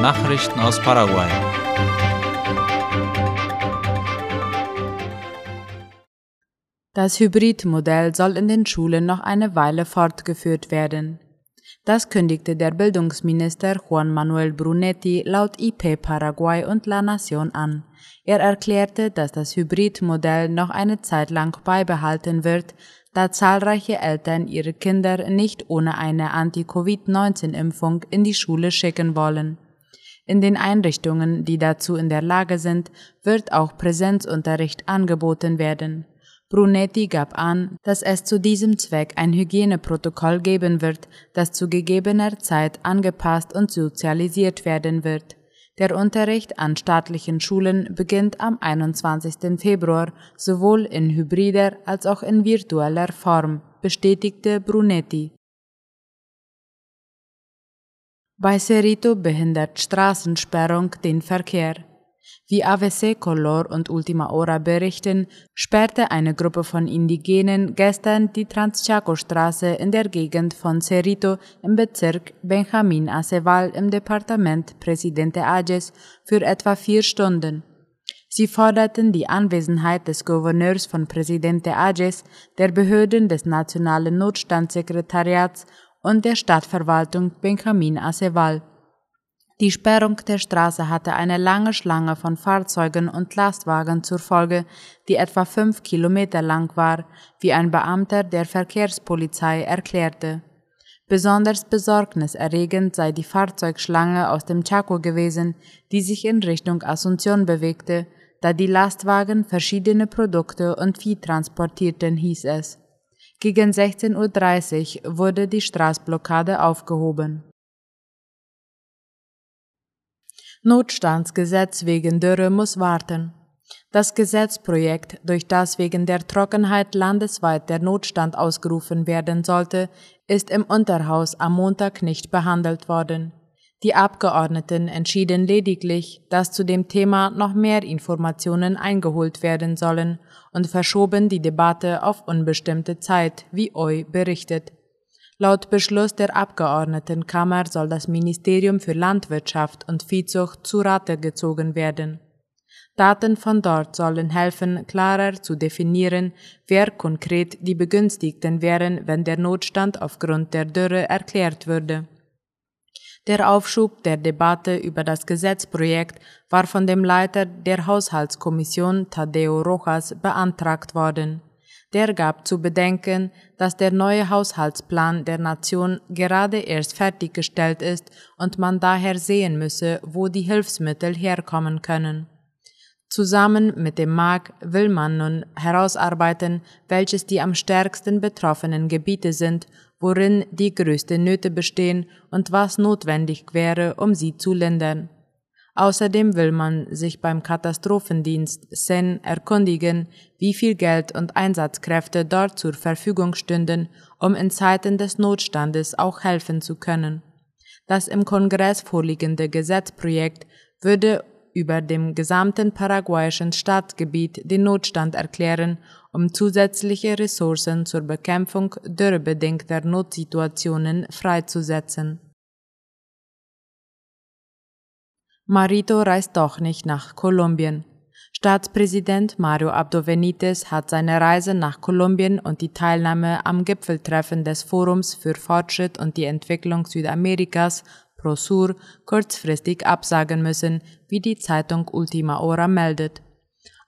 Nachrichten aus Paraguay. Das Hybridmodell soll in den Schulen noch eine Weile fortgeführt werden. Das kündigte der Bildungsminister Juan Manuel Brunetti laut IP Paraguay und La Nación an. Er erklärte, dass das Hybridmodell noch eine Zeit lang beibehalten wird, da zahlreiche Eltern ihre Kinder nicht ohne eine Anti-Covid-19-Impfung in die Schule schicken wollen. In den Einrichtungen, die dazu in der Lage sind, wird auch Präsenzunterricht angeboten werden. Brunetti gab an, dass es zu diesem Zweck ein Hygieneprotokoll geben wird, das zu gegebener Zeit angepasst und sozialisiert werden wird. Der Unterricht an staatlichen Schulen beginnt am 21. Februar sowohl in hybrider als auch in virtueller Form, bestätigte Brunetti. Bei Cerrito behindert Straßensperrung den Verkehr. Wie AVC Color und Ultima Hora berichten, sperrte eine Gruppe von Indigenen gestern die Transchaco-Straße in der Gegend von Cerrito im Bezirk Benjamin Aceval im Departement Presidente Ages für etwa vier Stunden. Sie forderten die Anwesenheit des Gouverneurs von Presidente Ages, der Behörden des Nationalen Notstandssekretariats und der Stadtverwaltung Benjamin Aceval. Die Sperrung der Straße hatte eine lange Schlange von Fahrzeugen und Lastwagen zur Folge, die etwa fünf Kilometer lang war, wie ein Beamter der Verkehrspolizei erklärte. Besonders besorgniserregend sei die Fahrzeugschlange aus dem Chaco gewesen, die sich in Richtung Asunción bewegte, da die Lastwagen verschiedene Produkte und Vieh transportierten, hieß es. Gegen 16.30 Uhr wurde die Straßblockade aufgehoben. Notstandsgesetz wegen Dürre muss warten. Das Gesetzprojekt, durch das wegen der Trockenheit landesweit der Notstand ausgerufen werden sollte, ist im Unterhaus am Montag nicht behandelt worden. Die Abgeordneten entschieden lediglich, dass zu dem Thema noch mehr Informationen eingeholt werden sollen und verschoben die Debatte auf unbestimmte Zeit, wie OI berichtet. Laut Beschluss der Abgeordnetenkammer soll das Ministerium für Landwirtschaft und Viehzucht zu Rate gezogen werden. Daten von dort sollen helfen, klarer zu definieren, wer konkret die Begünstigten wären, wenn der Notstand aufgrund der Dürre erklärt würde. Der Aufschub der Debatte über das Gesetzprojekt war von dem Leiter der Haushaltskommission Tadeo Rojas beantragt worden. Der gab zu bedenken, dass der neue Haushaltsplan der Nation gerade erst fertiggestellt ist und man daher sehen müsse, wo die Hilfsmittel herkommen können. Zusammen mit dem MAG will man nun herausarbeiten, welches die am stärksten betroffenen Gebiete sind, worin die größten Nöte bestehen und was notwendig wäre, um sie zu lindern. Außerdem will man sich beim Katastrophendienst SEN erkundigen, wie viel Geld und Einsatzkräfte dort zur Verfügung stünden, um in Zeiten des Notstandes auch helfen zu können. Das im Kongress vorliegende Gesetzprojekt würde über dem gesamten paraguayischen Staatsgebiet den Notstand erklären, um zusätzliche Ressourcen zur Bekämpfung dürrebedingter Notsituationen freizusetzen. Marito reist doch nicht nach Kolumbien. Staatspräsident Mario Abdo Benitez hat seine Reise nach Kolumbien und die Teilnahme am Gipfeltreffen des Forums für Fortschritt und die Entwicklung Südamerikas Prosur kurzfristig absagen müssen, wie die Zeitung Ultima Hora meldet.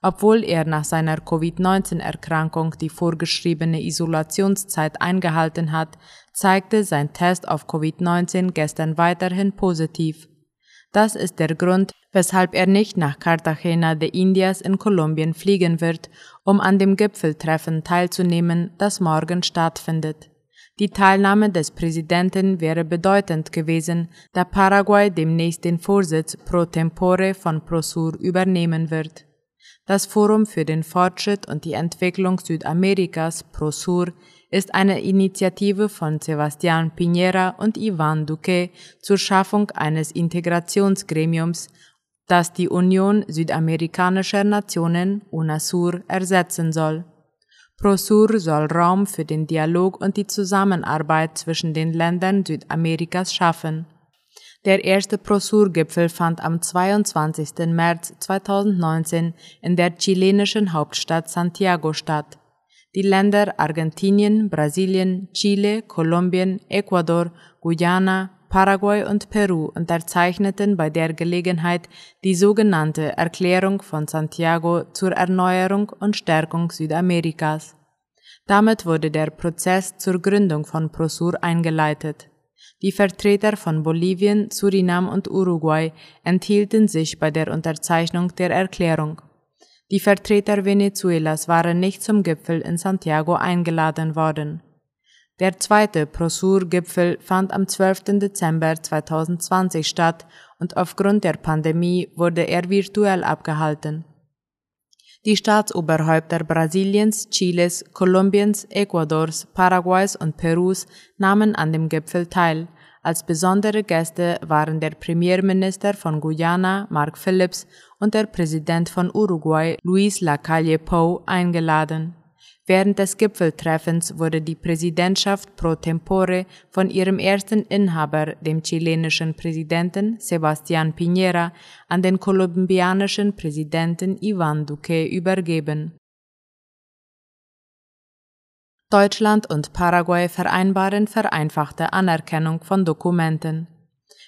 Obwohl er nach seiner Covid-19-Erkrankung die vorgeschriebene Isolationszeit eingehalten hat, zeigte sein Test auf Covid-19 gestern weiterhin positiv. Das ist der Grund, weshalb er nicht nach Cartagena de Indias in Kolumbien fliegen wird, um an dem Gipfeltreffen teilzunehmen, das morgen stattfindet. Die Teilnahme des Präsidenten wäre bedeutend gewesen, da Paraguay demnächst den Vorsitz pro tempore von Prosur übernehmen wird. Das Forum für den Fortschritt und die Entwicklung Südamerikas Prosur ist eine Initiative von Sebastián Piñera und Ivan Duque zur Schaffung eines Integrationsgremiums, das die Union südamerikanischer Nationen UNASUR ersetzen soll. Prosur soll Raum für den Dialog und die Zusammenarbeit zwischen den Ländern Südamerikas schaffen. Der erste Prosur-Gipfel fand am 22. März 2019 in der chilenischen Hauptstadt Santiago statt. Die Länder Argentinien, Brasilien, Chile, Kolumbien, Ecuador, Guyana, Paraguay und Peru unterzeichneten bei der Gelegenheit die sogenannte Erklärung von Santiago zur Erneuerung und Stärkung Südamerikas. Damit wurde der Prozess zur Gründung von Prosur eingeleitet. Die Vertreter von Bolivien, Surinam und Uruguay enthielten sich bei der Unterzeichnung der Erklärung. Die Vertreter Venezuelas waren nicht zum Gipfel in Santiago eingeladen worden. Der zweite Prosur-Gipfel fand am 12. Dezember 2020 statt und aufgrund der Pandemie wurde er virtuell abgehalten. Die Staatsoberhäupter Brasiliens, Chiles, Kolumbiens, Ecuadors, Paraguays und Perus nahmen an dem Gipfel teil. Als besondere Gäste waren der Premierminister von Guyana, Mark Phillips, und der Präsident von Uruguay, Luis Lacalle Pou, eingeladen. Während des Gipfeltreffens wurde die Präsidentschaft pro tempore von ihrem ersten Inhaber, dem chilenischen Präsidenten Sebastián Piñera, an den kolumbianischen Präsidenten Iván Duque übergeben. Deutschland und Paraguay vereinbaren vereinfachte Anerkennung von Dokumenten.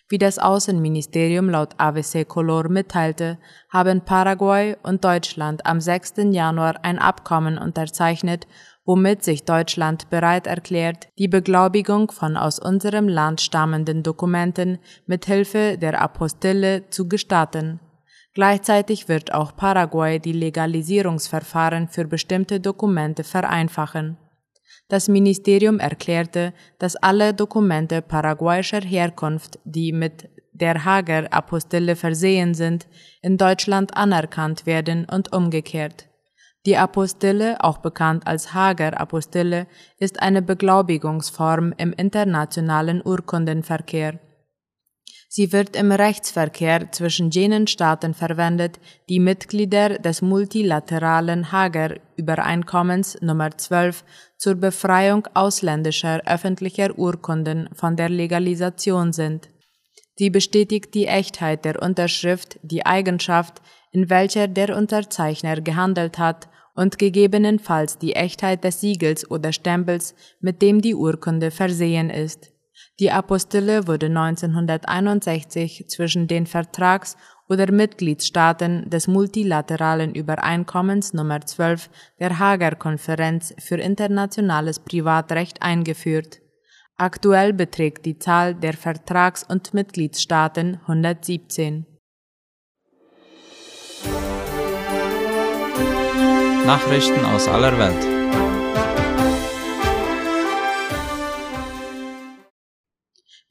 Wie das Außenministerium laut AVC Color mitteilte, haben Paraguay und Deutschland am 6. Januar ein Abkommen unterzeichnet, womit sich Deutschland bereit erklärt, die Beglaubigung von aus unserem Land stammenden Dokumenten mit Hilfe der Apostille zu gestatten. Gleichzeitig wird auch Paraguay die Legalisierungsverfahren für bestimmte Dokumente vereinfachen. Das Ministerium erklärte, dass alle Dokumente paraguayischer Herkunft, die mit der Hager Apostille versehen sind, in Deutschland anerkannt werden und umgekehrt. Die Apostille, auch bekannt als Hager Apostille, ist eine Beglaubigungsform im internationalen Urkundenverkehr. Sie wird im Rechtsverkehr zwischen jenen Staaten verwendet, die Mitglieder des multilateralen Hager Übereinkommens Nummer 12 zur Befreiung ausländischer öffentlicher Urkunden von der Legalisation sind. Sie bestätigt die Echtheit der Unterschrift, die Eigenschaft, in welcher der Unterzeichner gehandelt hat und gegebenenfalls die Echtheit des Siegels oder Stempels, mit dem die Urkunde versehen ist. Die Apostille wurde 1961 zwischen den Vertrags- oder Mitgliedstaaten des multilateralen Übereinkommens Nummer 12 der Hager Konferenz für internationales Privatrecht eingeführt. Aktuell beträgt die Zahl der Vertrags- und Mitgliedstaaten 117. Nachrichten aus aller Welt.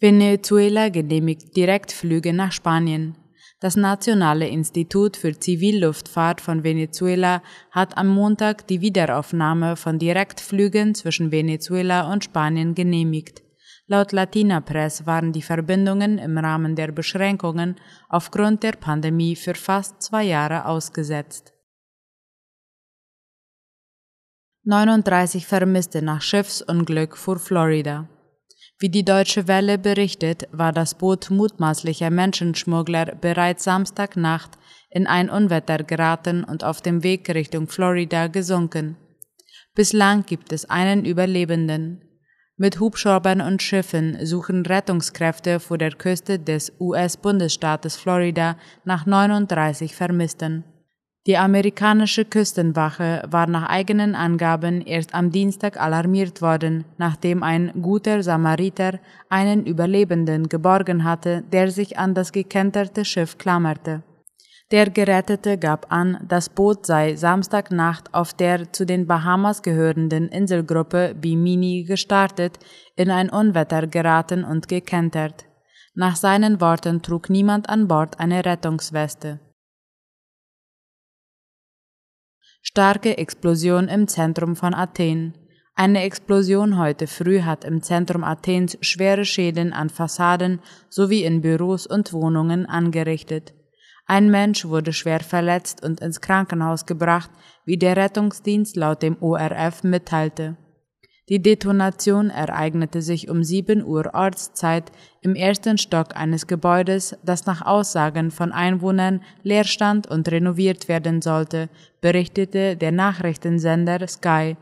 Venezuela genehmigt Direktflüge nach Spanien. Das Nationale Institut für Zivilluftfahrt von Venezuela hat am Montag die Wiederaufnahme von Direktflügen zwischen Venezuela und Spanien genehmigt. Laut Latina Press waren die Verbindungen im Rahmen der Beschränkungen aufgrund der Pandemie für fast zwei Jahre ausgesetzt. 39 Vermisste nach Schiffsunglück vor Florida. Wie die Deutsche Welle berichtet, war das Boot mutmaßlicher Menschenschmuggler bereits Samstagnacht in ein Unwetter geraten und auf dem Weg Richtung Florida gesunken. Bislang gibt es einen Überlebenden. Mit Hubschraubern und Schiffen suchen Rettungskräfte vor der Küste des US-Bundesstaates Florida nach 39 Vermissten. Die amerikanische Küstenwache war nach eigenen Angaben erst am Dienstag alarmiert worden, nachdem ein guter Samariter einen Überlebenden geborgen hatte, der sich an das gekenterte Schiff klammerte. Der Gerettete gab an, das Boot sei Samstagnacht auf der zu den Bahamas gehörenden Inselgruppe Bimini gestartet, in ein Unwetter geraten und gekentert. Nach seinen Worten trug niemand an Bord eine Rettungsweste. Starke Explosion im Zentrum von Athen. Eine Explosion heute früh hat im Zentrum Athens schwere Schäden an Fassaden sowie in Büros und Wohnungen angerichtet. Ein Mensch wurde schwer verletzt und ins Krankenhaus gebracht, wie der Rettungsdienst laut dem ORF mitteilte. Die Detonation ereignete sich um 7 Uhr Ortszeit im ersten Stock eines Gebäudes, das nach Aussagen von Einwohnern leer stand und renoviert werden sollte, berichtete der Nachrichtensender Sky.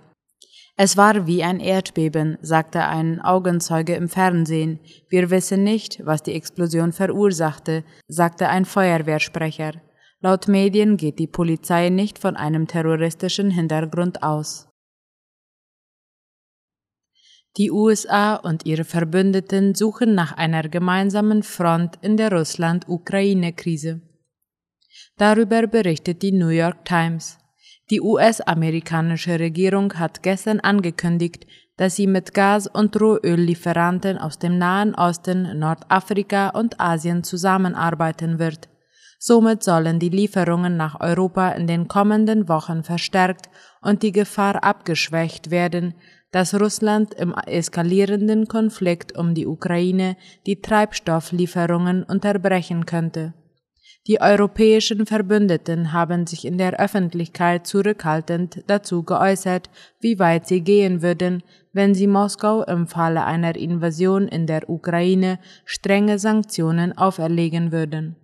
Es war wie ein Erdbeben, sagte ein Augenzeuge im Fernsehen. Wir wissen nicht, was die Explosion verursachte, sagte ein Feuerwehrsprecher. Laut Medien geht die Polizei nicht von einem terroristischen Hintergrund aus. Die USA und ihre Verbündeten suchen nach einer gemeinsamen Front in der Russland-Ukraine-Krise. Darüber berichtet die New York Times. Die US-amerikanische Regierung hat gestern angekündigt, dass sie mit Gas- und Rohöllieferanten aus dem Nahen Osten, Nordafrika und Asien zusammenarbeiten wird. Somit sollen die Lieferungen nach Europa in den kommenden Wochen verstärkt und die Gefahr abgeschwächt werden, dass Russland im eskalierenden Konflikt um die Ukraine die Treibstofflieferungen unterbrechen könnte. Die europäischen Verbündeten haben sich in der Öffentlichkeit zurückhaltend dazu geäußert, wie weit sie gehen würden, wenn sie Moskau im Falle einer Invasion in der Ukraine strenge Sanktionen auferlegen würden.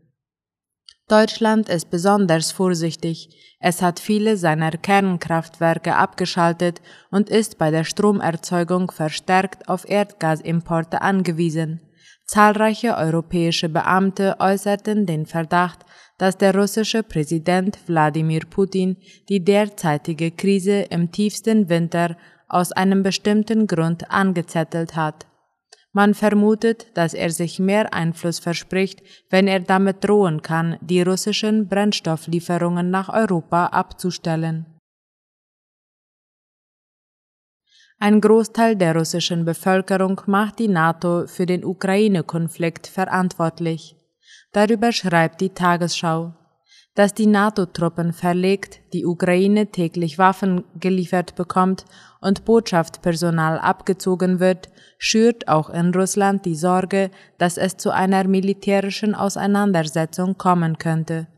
Deutschland ist besonders vorsichtig. Es hat viele seiner Kernkraftwerke abgeschaltet und ist bei der Stromerzeugung verstärkt auf Erdgasimporte angewiesen. Zahlreiche europäische Beamte äußerten den Verdacht, dass der russische Präsident Wladimir Putin die derzeitige Krise im tiefsten Winter aus einem bestimmten Grund angezettelt hat. Man vermutet, dass er sich mehr Einfluss verspricht, wenn er damit drohen kann, die russischen Brennstofflieferungen nach Europa abzustellen. Ein Großteil der russischen Bevölkerung macht die NATO für den Ukraine-Konflikt verantwortlich. Darüber schreibt die Tagesschau dass die NATO-Truppen verlegt, die Ukraine täglich Waffen geliefert bekommt und Botschaftspersonal abgezogen wird, schürt auch in Russland die Sorge, dass es zu einer militärischen Auseinandersetzung kommen könnte.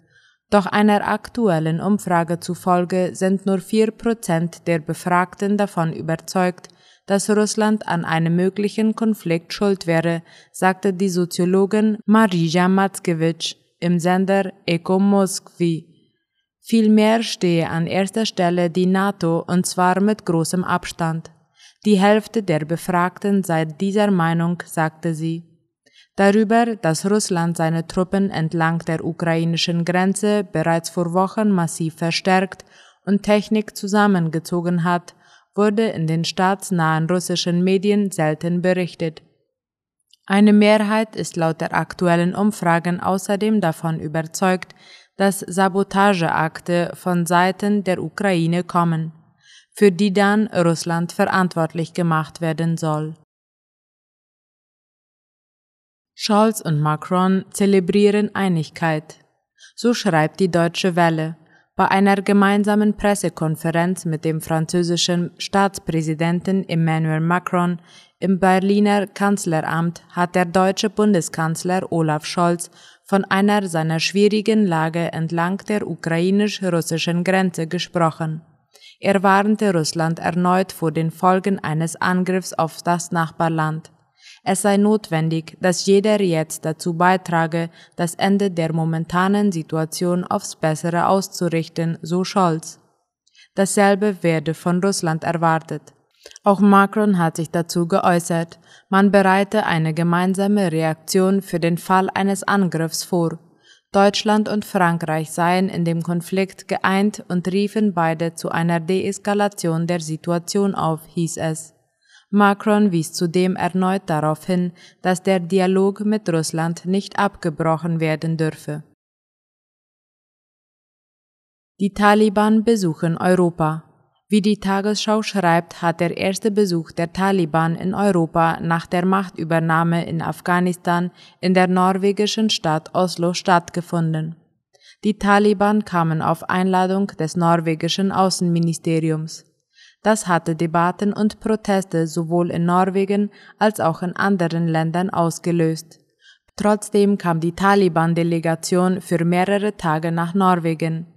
Doch einer aktuellen Umfrage zufolge sind nur vier Prozent der Befragten davon überzeugt, dass Russland an einem möglichen Konflikt schuld wäre, sagte die Soziologin Marija Matzkewitsch im Sender Eko Moskwi. Vielmehr stehe an erster Stelle die NATO und zwar mit großem Abstand. Die Hälfte der Befragten sei dieser Meinung, sagte sie. Darüber, dass Russland seine Truppen entlang der ukrainischen Grenze bereits vor Wochen massiv verstärkt und Technik zusammengezogen hat, wurde in den staatsnahen russischen Medien selten berichtet. Eine Mehrheit ist laut der aktuellen Umfragen außerdem davon überzeugt, dass Sabotageakte von Seiten der Ukraine kommen, für die dann Russland verantwortlich gemacht werden soll. Scholz und Macron zelebrieren Einigkeit. So schreibt die Deutsche Welle. Bei einer gemeinsamen Pressekonferenz mit dem französischen Staatspräsidenten Emmanuel Macron im Berliner Kanzleramt hat der deutsche Bundeskanzler Olaf Scholz von einer seiner schwierigen Lage entlang der ukrainisch-russischen Grenze gesprochen. Er warnte Russland erneut vor den Folgen eines Angriffs auf das Nachbarland. Es sei notwendig, dass jeder jetzt dazu beitrage, das Ende der momentanen Situation aufs Bessere auszurichten, so Scholz. Dasselbe werde von Russland erwartet. Auch Macron hat sich dazu geäußert, man bereite eine gemeinsame Reaktion für den Fall eines Angriffs vor. Deutschland und Frankreich seien in dem Konflikt geeint und riefen beide zu einer Deeskalation der Situation auf, hieß es. Macron wies zudem erneut darauf hin, dass der Dialog mit Russland nicht abgebrochen werden dürfe. Die Taliban besuchen Europa. Wie die Tagesschau schreibt, hat der erste Besuch der Taliban in Europa nach der Machtübernahme in Afghanistan in der norwegischen Stadt Oslo stattgefunden. Die Taliban kamen auf Einladung des norwegischen Außenministeriums. Das hatte Debatten und Proteste sowohl in Norwegen als auch in anderen Ländern ausgelöst. Trotzdem kam die Taliban-Delegation für mehrere Tage nach Norwegen.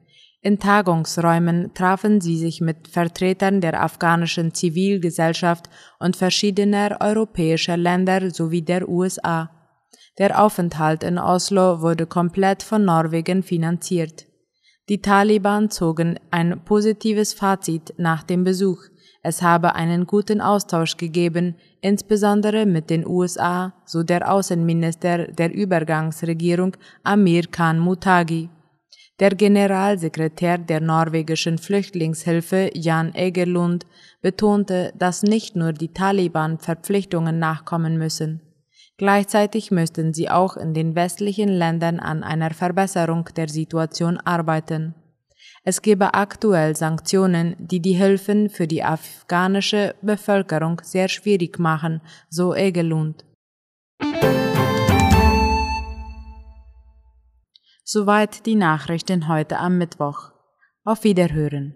In Tagungsräumen trafen sie sich mit Vertretern der afghanischen Zivilgesellschaft und verschiedener europäischer Länder sowie der USA. Der Aufenthalt in Oslo wurde komplett von Norwegen finanziert. Die Taliban zogen ein positives Fazit nach dem Besuch. Es habe einen guten Austausch gegeben, insbesondere mit den USA, so der Außenminister der Übergangsregierung Amir Khan Mutagi. Der Generalsekretär der norwegischen Flüchtlingshilfe Jan Egerlund betonte, dass nicht nur die Taliban Verpflichtungen nachkommen müssen. Gleichzeitig müssten sie auch in den westlichen Ländern an einer Verbesserung der Situation arbeiten. Es gebe aktuell Sanktionen, die die Hilfen für die afghanische Bevölkerung sehr schwierig machen, so Egelund. Soweit die Nachrichten heute am Mittwoch. Auf Wiederhören.